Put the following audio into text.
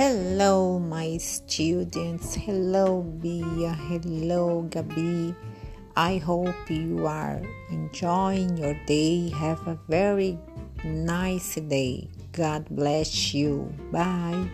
Hello, my students. Hello, Bia. Hello, Gabi. I hope you are enjoying your day. Have a very nice day. God bless you. Bye.